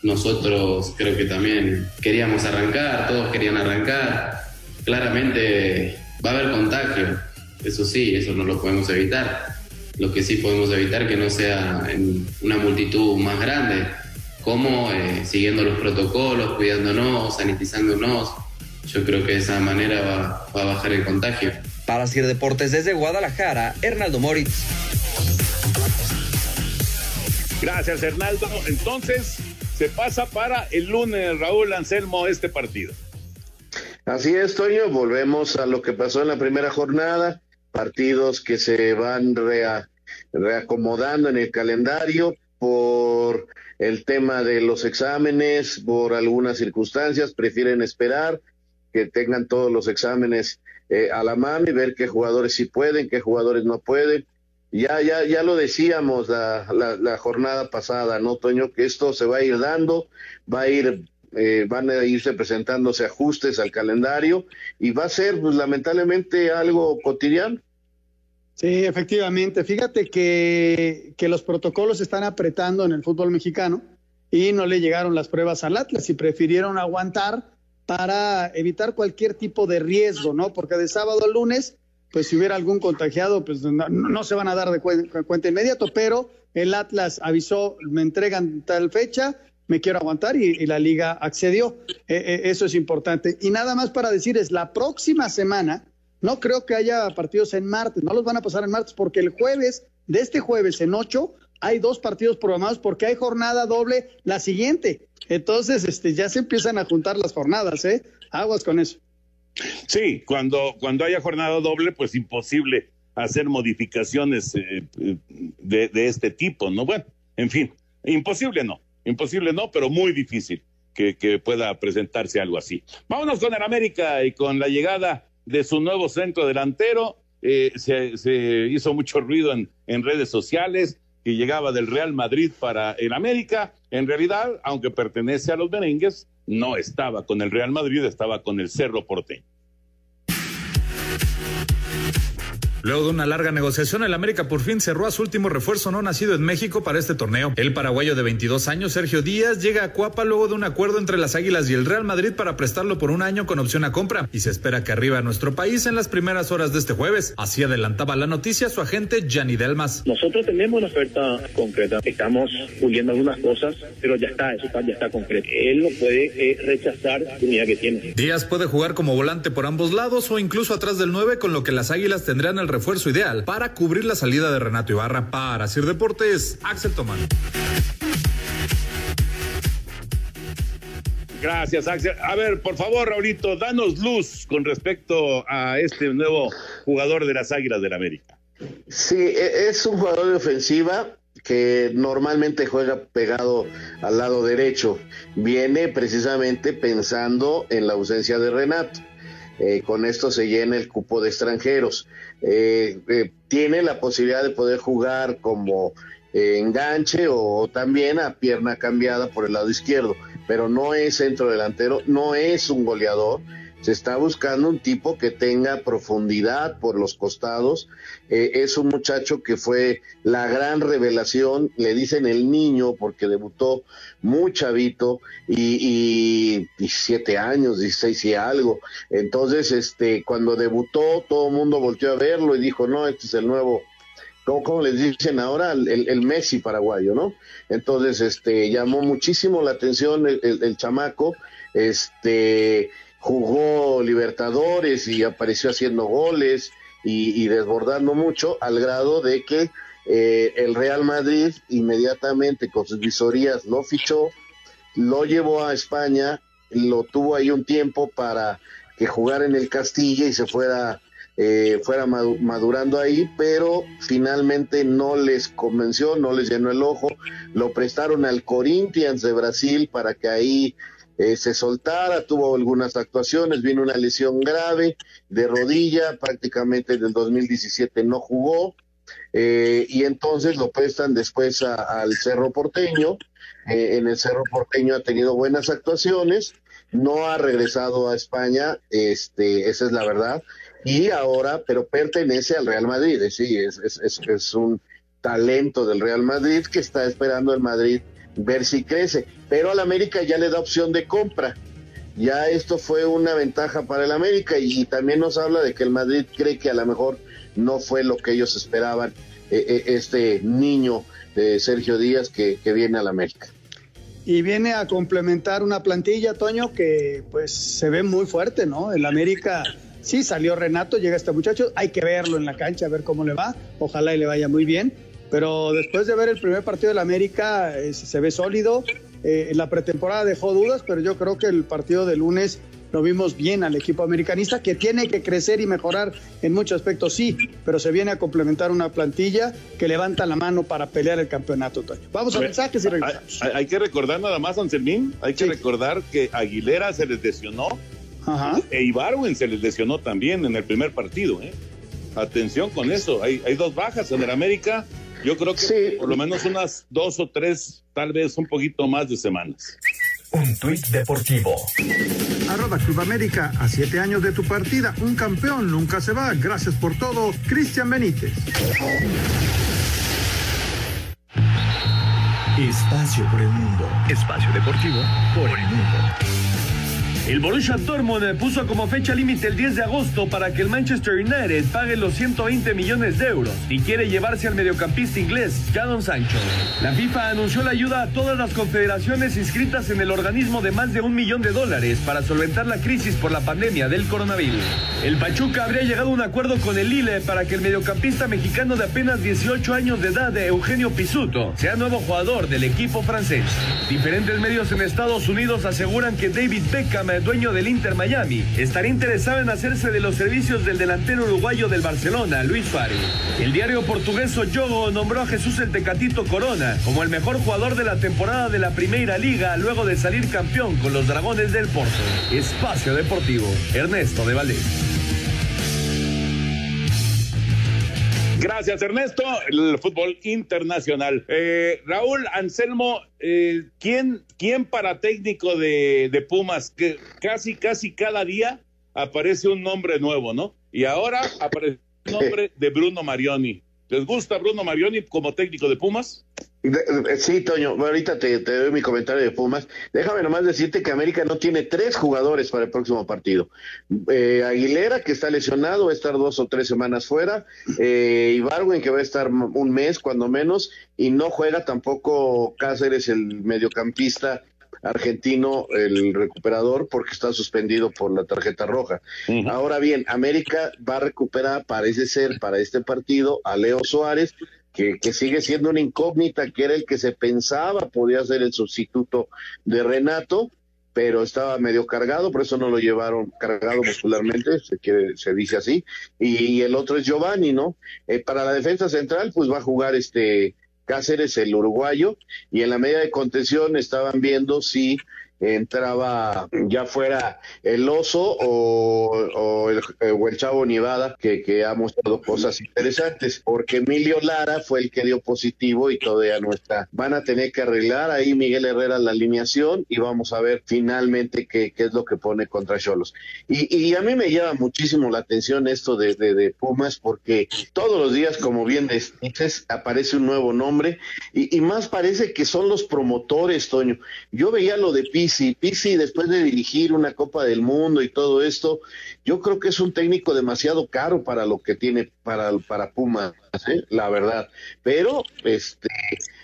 Nosotros creo que también queríamos arrancar, todos querían arrancar. Claramente va a haber contagio, eso sí, eso no lo podemos evitar. Lo que sí podemos evitar que no sea en una multitud más grande, como eh, siguiendo los protocolos, cuidándonos, sanitizándonos. Yo creo que de esa manera va, va a bajar el contagio. Para Sir Deportes desde Guadalajara, Hernaldo Moritz. Gracias, Hernaldo. Entonces, se pasa para el lunes, Raúl Anselmo, este partido. Así es, Toño, volvemos a lo que pasó en la primera jornada, partidos que se van rea, reacomodando en el calendario por el tema de los exámenes, por algunas circunstancias, prefieren esperar. que tengan todos los exámenes eh, a la mano y ver qué jugadores sí pueden, qué jugadores no pueden. Ya, ya, ya lo decíamos la, la, jornada pasada, ¿no, Toño? Que esto se va a ir dando, va a ir, eh, van a irse presentándose ajustes al calendario y va a ser, pues, lamentablemente, algo cotidiano. Sí, efectivamente. Fíjate que, que los protocolos están apretando en el fútbol mexicano y no le llegaron las pruebas al Atlas y prefirieron aguantar para evitar cualquier tipo de riesgo, ¿no? Porque de sábado a lunes, pues si hubiera algún contagiado, pues no, se van a dar de cuenta inmediato, pero el Atlas avisó, me entregan tal fecha, me quiero aguantar y, la liga accedió. E, e, eso es importante. Y nada más para decir es, la próxima semana, no creo que haya partidos en martes, no los van a pasar en martes porque el jueves, de este jueves en ocho, hay dos partidos programados porque hay jornada doble la siguiente. Entonces, este, ya se empiezan a juntar las jornadas, ¿eh? Aguas con eso. Sí, cuando, cuando haya jornada doble, pues imposible hacer modificaciones eh, de, de, este tipo, ¿no? Bueno, en fin, imposible no, imposible no, pero muy difícil que, que pueda presentarse algo así. Vámonos con el América y con la llegada de su nuevo centro delantero. Eh, se, se, hizo mucho ruido en, en redes sociales que llegaba del Real Madrid para el América. En realidad, aunque pertenece a los merengues, no estaba con el Real Madrid, estaba con el Cerro Porteño. Luego de una larga negociación, el América por fin cerró a su último refuerzo no nacido en México para este torneo. El paraguayo de 22 años, Sergio Díaz, llega a Cuapa luego de un acuerdo entre las Águilas y el Real Madrid para prestarlo por un año con opción a compra y se espera que arriba a nuestro país en las primeras horas de este jueves. Así adelantaba la noticia su agente Gianni Delmas. Nosotros tenemos una oferta concreta, estamos puliendo algunas cosas, pero ya está, eso ya está concreto. Él no puede eh, rechazar la unidad que tiene. Díaz puede jugar como volante por ambos lados o incluso atrás del 9, con lo que las Águilas tendrán el refuerzo ideal para cubrir la salida de Renato Ibarra. Para Sir Deportes, Axel Tomán. Gracias, Axel. A ver, por favor, Raulito, danos luz con respecto a este nuevo jugador de las Águilas del América. Sí, e, es un jugador de ofensiva que normalmente juega pegado al lado derecho. Viene precisamente pensando en la ausencia de Renato. Eh, con esto se llena el cupo de extranjeros. Eh, eh, tiene la posibilidad de poder jugar como enganche o también a pierna cambiada por el lado izquierdo, pero no es centro delantero, no es un goleador, se está buscando un tipo que tenga profundidad por los costados. Eh, es un muchacho que fue la gran revelación, le dicen el niño porque debutó muy chavito y, y 17 años, 16 y algo. Entonces, este, cuando debutó, todo el mundo volteó a verlo y dijo, no, este es el nuevo como, les dicen ahora, el, el, Messi paraguayo, ¿no? Entonces, este, llamó muchísimo la atención el, el, chamaco, este, jugó Libertadores y apareció haciendo goles y, desbordando mucho al grado de que eh, el Real Madrid inmediatamente con sus visorías lo fichó, lo llevó a España, lo tuvo ahí un tiempo para que jugara en el Castilla y se fuera eh, fuera madurando ahí, pero finalmente no les convenció, no les llenó el ojo, lo prestaron al Corinthians de Brasil para que ahí eh, se soltara, tuvo algunas actuaciones, vino una lesión grave de rodilla, prácticamente en el 2017 no jugó, eh, y entonces lo prestan después al Cerro Porteño, eh, en el Cerro Porteño ha tenido buenas actuaciones, no ha regresado a España, este, esa es la verdad, y ahora, pero pertenece al Real Madrid, sí, es, es, es un talento del Real Madrid que está esperando el Madrid ver si crece. Pero al América ya le da opción de compra. Ya esto fue una ventaja para el América y, también nos habla de que el Madrid cree que a lo mejor no fue lo que ellos esperaban eh, eh, este niño de Sergio Díaz que, que viene al América. Y viene a complementar una plantilla, Toño, que pues se ve muy fuerte, ¿no? El América sí salió Renato, llega este muchacho, hay que verlo en la cancha, a ver cómo le va, ojalá y le vaya muy bien pero después de ver el primer partido del América se ve sólido. Eh, la pretemporada dejó dudas, pero yo creo que el partido de lunes lo vimos bien al equipo americanista, que tiene que crecer y mejorar en muchos aspectos, sí, pero se viene a complementar una plantilla que levanta la mano para pelear el campeonato. Vamos a mensajes y regresamos. Hay, que recordar nada más, Anselmín, hay que recordar que Aguilera se les lesionó E Ibarwen se les lesionó también en el primer partido. ¿eh? Atención con eso. Hay, hay dos bajas en el América. Yo creo que por lo menos unas dos o tres, tal vez un poquito más de semanas. Un tuit deportivo. Arroba Club América, a siete años de tu partida, un campeón nunca se va. Gracias por todo, Cristian Benítez. Espacio por el mundo. Espacio deportivo por el mundo. El Borussia Dortmund puso como fecha límite el 10 de agosto para que el Manchester United pague los 120 millones de euros y quiere llevarse al mediocampista inglés Jadon Sancho. La FIFA anunció la ayuda a todas las confederaciones inscritas en el organismo de más de un millón de dólares para solventar la crisis por la pandemia del coronavirus. El Pachuca habría llegado a un acuerdo con el Lille para que el mediocampista mexicano de apenas 18 años de edad, Eugenio Pisuto, sea nuevo jugador del equipo francés. Diferentes medios en Estados Unidos aseguran que David Beckham dueño del Inter Miami, estaría interesado en hacerse de los servicios del delantero uruguayo del Barcelona, Luis Suárez. El diario portugués Yogo nombró a Jesús el Tecatito Corona como el mejor jugador de la temporada de la Primera Liga luego de salir campeón con los Dragones del Porto. Espacio Deportivo, Ernesto de Valdés. Gracias, Ernesto. El fútbol internacional. Eh, Raúl Anselmo, eh, ¿quién, ¿quién para técnico de, de Pumas? Que casi, casi cada día aparece un nombre nuevo, ¿no? Y ahora aparece el nombre de Bruno Marioni. ¿Les gusta Bruno Marioni como técnico de Pumas? Sí, Toño, ahorita te, doy mi comentario de Pumas. Déjame nomás decirte que América no tiene tres jugadores para el próximo partido. Eh, Aguilera, que está lesionado, va a estar dos o tres semanas fuera. Eh, Ibarwen, que va a estar un mes cuando menos. Y no juega tampoco Cáceres, el mediocampista argentino, el recuperador, porque está suspendido por la tarjeta roja. Ahora bien, América va a recuperar, parece ser, para este partido a Leo Suárez, que, que, sigue siendo una incógnita, que era el que se pensaba podía ser el sustituto de Renato, pero estaba medio cargado, por eso no lo llevaron cargado muscularmente, se, se dice así, y, el otro es Giovanni, ¿no? Eh, para la defensa central, pues va a jugar este Cáceres, el uruguayo, y en la media de contención estaban viendo si entraba ya fuera el oso o, el, o el, chavo Nivada que, que, ha mostrado cosas interesantes porque Emilio Lara fue el que dio positivo y todavía no está. Van a tener que arreglar ahí Miguel Herrera la alineación y vamos a ver finalmente qué, qué es lo que pone contra Cholos. Y, y, a mí me llama muchísimo la atención esto de, de, de Pumas porque todos los días como bien dices aparece un nuevo nombre y, y más parece que son los promotores Toño. Yo veía lo de Pi Pizzi, después de dirigir una Copa del Mundo y todo esto, yo creo que es un técnico demasiado caro para lo que tiene para, para Puma, ¿eh? la verdad. Pero, este,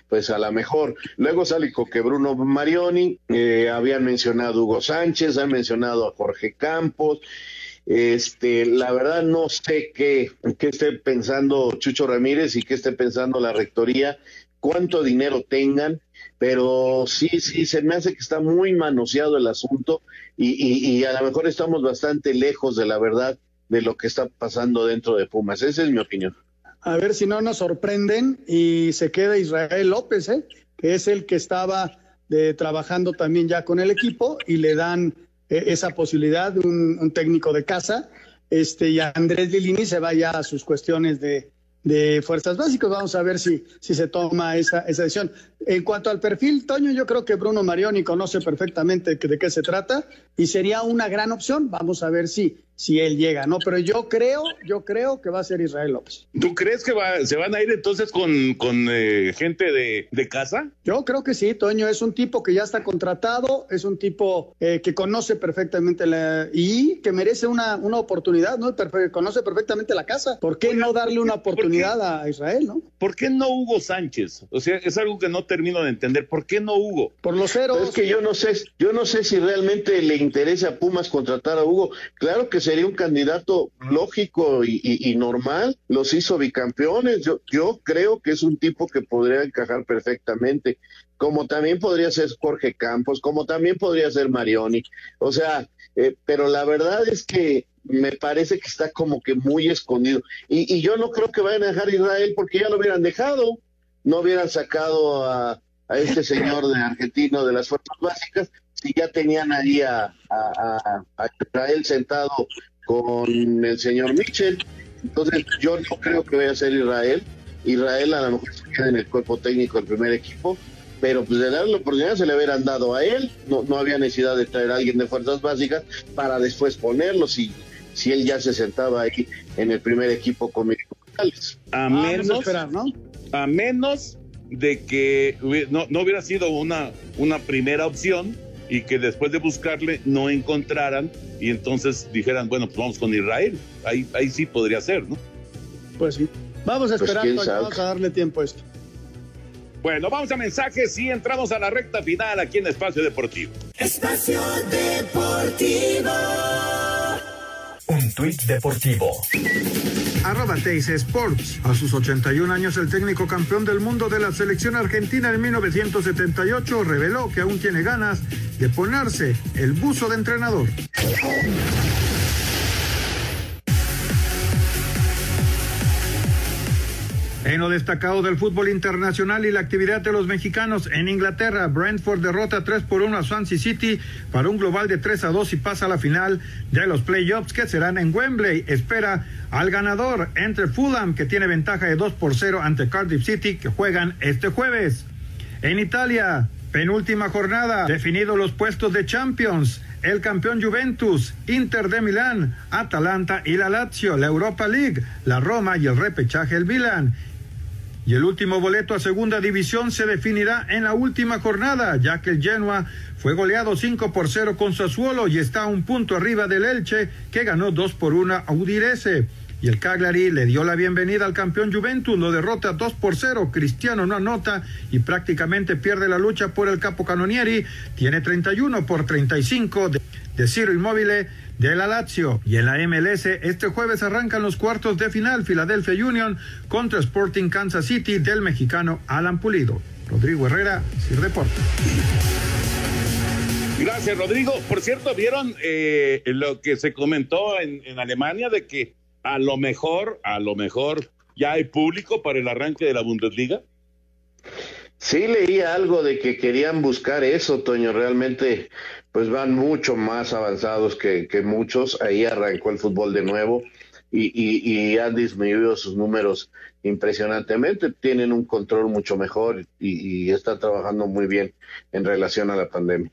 pues a lo mejor. Luego sale que Bruno Marioni, eh, habían mencionado Hugo Sánchez, han mencionado a Jorge Campos. Este, la verdad no sé qué, qué esté pensando Chucho Ramírez y qué esté pensando la rectoría, cuánto dinero tengan pero sí, sí, se me hace que está muy manoseado el asunto y, a lo mejor estamos bastante lejos de la verdad de lo que está pasando dentro de Pumas. Esa es mi opinión. A ver si no nos sorprenden y se queda Israel López, ¿eh? que es el que estaba de, trabajando también ya con el equipo y le dan eh, esa posibilidad de un, técnico de casa. Este, y Andrés Lilini se va ya a sus cuestiones de, de fuerzas básicas. Vamos a ver si, si se toma esa, esa decisión. En cuanto al perfil, Toño, yo creo que Bruno Marioni conoce perfectamente de qué se trata y sería una gran opción. Vamos a ver si, si él llega, ¿no? Pero yo creo, yo creo que va a ser Israel López. ¿Tú crees que va, se van a ir entonces con, con eh, gente de, de, casa? Yo creo que sí, Toño, es un tipo que ya está contratado, es un tipo eh, que conoce perfectamente la, y que merece una, una oportunidad, ¿no? conoce perfectamente la casa. ¿Por qué no darle una oportunidad a Israel, no? ¿Por qué no Hugo Sánchez? O sea, es algo que no termino de entender. ¿Por qué no Hugo? Por los ceros. es que yo no sé, yo no sé si realmente le interesa a Pumas contratar a Hugo. Claro que se sería un candidato lógico y, normal, los hizo bicampeones, yo, creo que es un tipo que podría encajar perfectamente, como también podría ser Jorge Campos, como también podría ser Marioni, o sea, eh, pero la verdad es que me parece que está como que muy escondido, y, yo no creo que vayan a dejar Israel porque ya lo hubieran dejado, no hubieran sacado a, a este señor de argentino de las fuerzas básicas, si ya tenían ahí a, a, a Israel sentado con el señor Mitchell. Entonces yo no creo que vaya a ser Israel. Israel a lo mejor se queda en el cuerpo técnico del primer equipo, pero pues de darle la oportunidad se le hubieran dado a él. No, no había necesidad de traer a alguien de fuerzas básicas para después ponerlo si, si él ya se sentaba ahí en el primer equipo con A menos, a menos de que no, no hubiera sido una, una primera opción y que después de buscarle no encontraran y entonces dijeran, bueno, pues vamos con Israel. Ahí, ahí sí podría ser, ¿no? Pues sí. Vamos a pues esperar, vamos a darle tiempo a esto. Bueno, vamos a mensajes y entramos a la recta final aquí en Espacio Deportivo. Espacio Deportivo. Un tuit deportivo arroba Sports. A sus 81 años, el técnico campeón del mundo de la selección argentina en 1978 reveló que aún tiene ganas de ponerse el buzo de entrenador. En lo destacado del fútbol internacional y la actividad de los mexicanos en Inglaterra, Brentford derrota 3 por 1 a Swansea City para un global de 3 a 2 y pasa a la final de los playoffs que serán en Wembley. Espera al ganador entre Fulham, que tiene ventaja de 2 por 0 ante Cardiff City, que juegan este jueves. En Italia, penúltima jornada, definidos los puestos de Champions. El campeón Juventus, Inter de Milán, Atalanta y la Lazio, la Europa League, la Roma y el repechaje el Milan. Y el último boleto a segunda división se definirá en la última jornada, ya que el Genoa fue goleado 5 por 0 con Sassuolo y está un punto arriba del Elche, que ganó 2 por 1 a Udinese. Y el Cagliari le dio la bienvenida al campeón Juventus, lo derrota 2 por 0. Cristiano no anota y prácticamente pierde la lucha por el capo Canonieri. Tiene 31 por 35 de, de Ciro Immobile de la Lazio. Y en la MLS, este jueves arrancan los cuartos de final Philadelphia Union contra Sporting Kansas City del mexicano Alan Pulido. Rodrigo Herrera, Sir Deportes. Gracias, Rodrigo. Por cierto, ¿vieron eh, lo que se comentó en, en Alemania de que a lo mejor, a lo mejor ya hay público para el arranque de la Bundesliga? Sí, leí algo de que querían buscar eso, Toño. Realmente, pues van mucho más avanzados que, muchos. Ahí arrancó el fútbol de nuevo y, y, han disminuido sus números impresionantemente. Tienen un control mucho mejor y, y están trabajando muy bien en relación a la pandemia.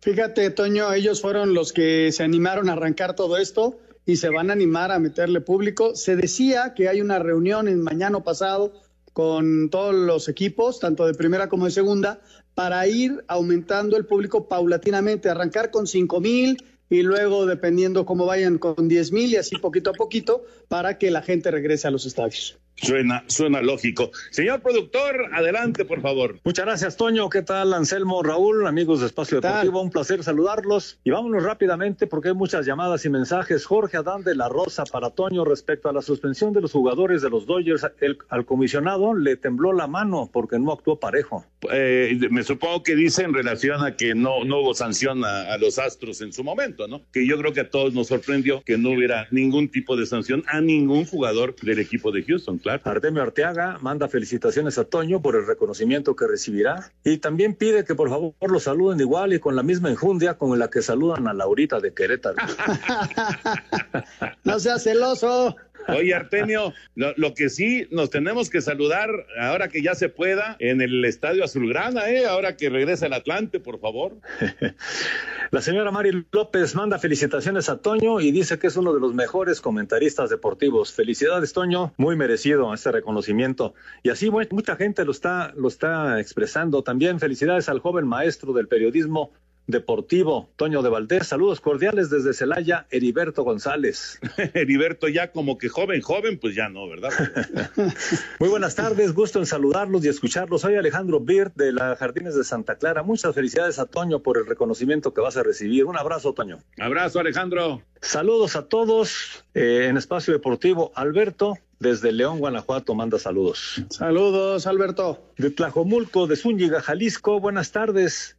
Fíjate, Toño, ellos fueron los que se animaron a arrancar todo esto y se van a animar a meterle público. Se decía que hay una reunión en mañana pasado con todos los equipos, tanto de primera como de segunda, para ir aumentando el público paulatinamente, arrancar con cinco mil y luego, dependiendo cómo vayan, con diez mil y así poquito a poquito, para que la gente regrese a los estadios. Suena, suena lógico. Señor productor, adelante, por favor. Muchas gracias, Toño. ¿Qué tal, Anselmo, Raúl, amigos de Espacio Deportivo? Un placer saludarlos. Y vámonos rápidamente porque hay muchas llamadas y mensajes. Jorge Adán de la Rosa para Toño respecto a la suspensión de los jugadores de los Dodgers. El, al comisionado le tembló la mano porque no actuó parejo. Eh, me supongo que dice en relación a que no, no hubo sanción a, a los Astros en su momento, ¿no? Que yo creo que a todos nos sorprendió que no hubiera ningún tipo de sanción a ningún jugador del equipo de Houston. Artemio Arteaga manda felicitaciones a Toño por el reconocimiento que recibirá y también pide que por favor lo saluden igual y con la misma enjundia con la que saludan a Laurita de Querétaro. no seas celoso. Oye, Artemio, lo, que sí nos tenemos que saludar ahora que ya se pueda en el Estadio Azulgrana, ¿eh? Ahora que regresa el Atlante, por favor. La señora Mari López manda felicitaciones a Toño y dice que es uno de los mejores comentaristas deportivos. Felicidades, Toño, muy merecido este reconocimiento. Y así mucha gente lo está, lo está expresando. También felicidades al joven maestro del periodismo Deportivo, Toño de Valdés. Saludos cordiales desde Celaya, Heriberto González. Heriberto ya como que joven, joven, pues ya no, ¿verdad? Muy buenas tardes, gusto en saludarlos y escucharlos. Soy Alejandro Birt de la Jardines de Santa Clara. Muchas felicidades a Toño por el reconocimiento que vas a recibir. Un abrazo, Toño. Abrazo, Alejandro. Saludos a todos eh, en Espacio Deportivo. Alberto, desde León, Guanajuato, manda saludos. Saludos, Alberto. De Tlajomulco, de Zúñiga, Jalisco, buenas tardes.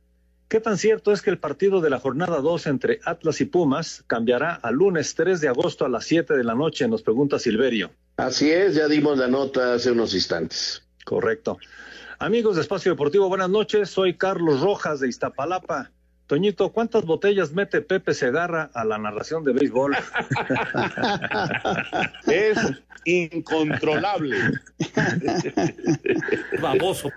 ¿Qué tan cierto es que el partido de la jornada 2 entre Atlas y Pumas cambiará al lunes 3 de agosto a las 7 de la noche? Nos pregunta Silverio. Así es, ya dimos la nota hace unos instantes. Correcto. Amigos de Espacio Deportivo, buenas noches. Soy Carlos Rojas de Iztapalapa. Toñito, ¿cuántas botellas mete Pepe Segarra a la narración de béisbol? es incontrolable. Baboso.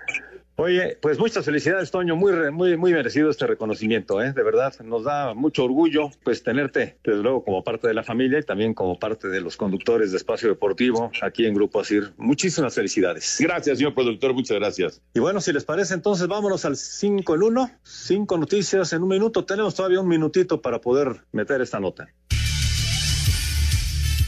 Oye, pues muchas felicidades, Toño, muy, muy, muy merecido este reconocimiento, ¿eh? De verdad, nos da mucho orgullo, pues, tenerte, desde luego, como parte de la familia y también como parte de los conductores de Espacio Deportivo aquí en Grupo Asir. Muchísimas felicidades. Gracias, señor productor, muchas gracias. Y bueno, si les parece, entonces vámonos al 5 en 1, cinco noticias en un minuto. Tenemos todavía un minutito para poder meter esta nota.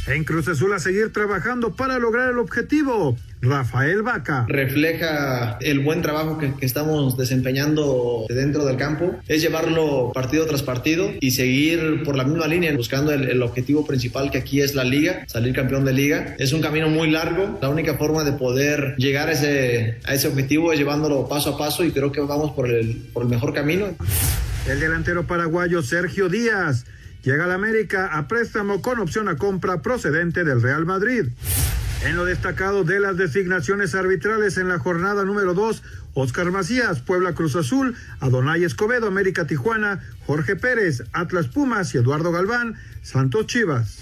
En Cruz Azul a seguir trabajando para lograr el objetivo. Rafael Vaca. Refleja el buen trabajo que, estamos desempeñando dentro del campo. Es llevarlo partido tras partido y seguir por la misma línea, buscando el, objetivo principal que aquí es la liga, salir campeón de liga. Es un camino muy largo. La única forma de poder llegar a ese, a ese objetivo es llevándolo paso a paso y creo que vamos por el, por el mejor camino. El delantero paraguayo Sergio Díaz llega a la América a préstamo con opción a compra procedente del Real Madrid. En lo destacado de las designaciones arbitrales en la jornada número 2, Oscar Macías, Puebla Cruz Azul, Adonai Escobedo, América Tijuana, Jorge Pérez, Atlas Pumas y Eduardo Galván, Santos Chivas.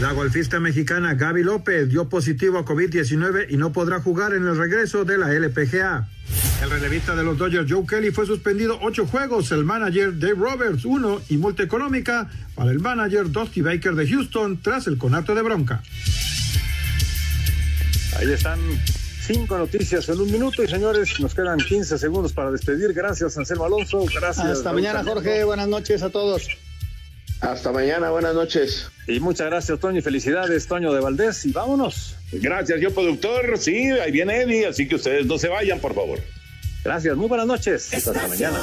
La golfista mexicana Gaby López dio positivo a COVID-19 y no podrá jugar en el regreso de la LPGA. El relevista de los Dodgers Joe Kelly fue suspendido ocho juegos, el manager Dave Roberts uno y multa económica para el manager Dusty Baker de Houston tras el conato de bronca. Ahí están cinco noticias en un minuto y señores, nos quedan 15 segundos para despedir. Gracias, Anselmo Alonso. Gracias. Hasta mañana, Jorge. Buenas noches a todos. Hasta mañana, buenas noches. Y muchas gracias, Toño, y felicidades, Toño de Valdés, y vámonos. Gracias, yo productor, sí, ahí viene Eddie, así que ustedes no se vayan, por favor. Gracias, muy buenas noches. Hasta mañana.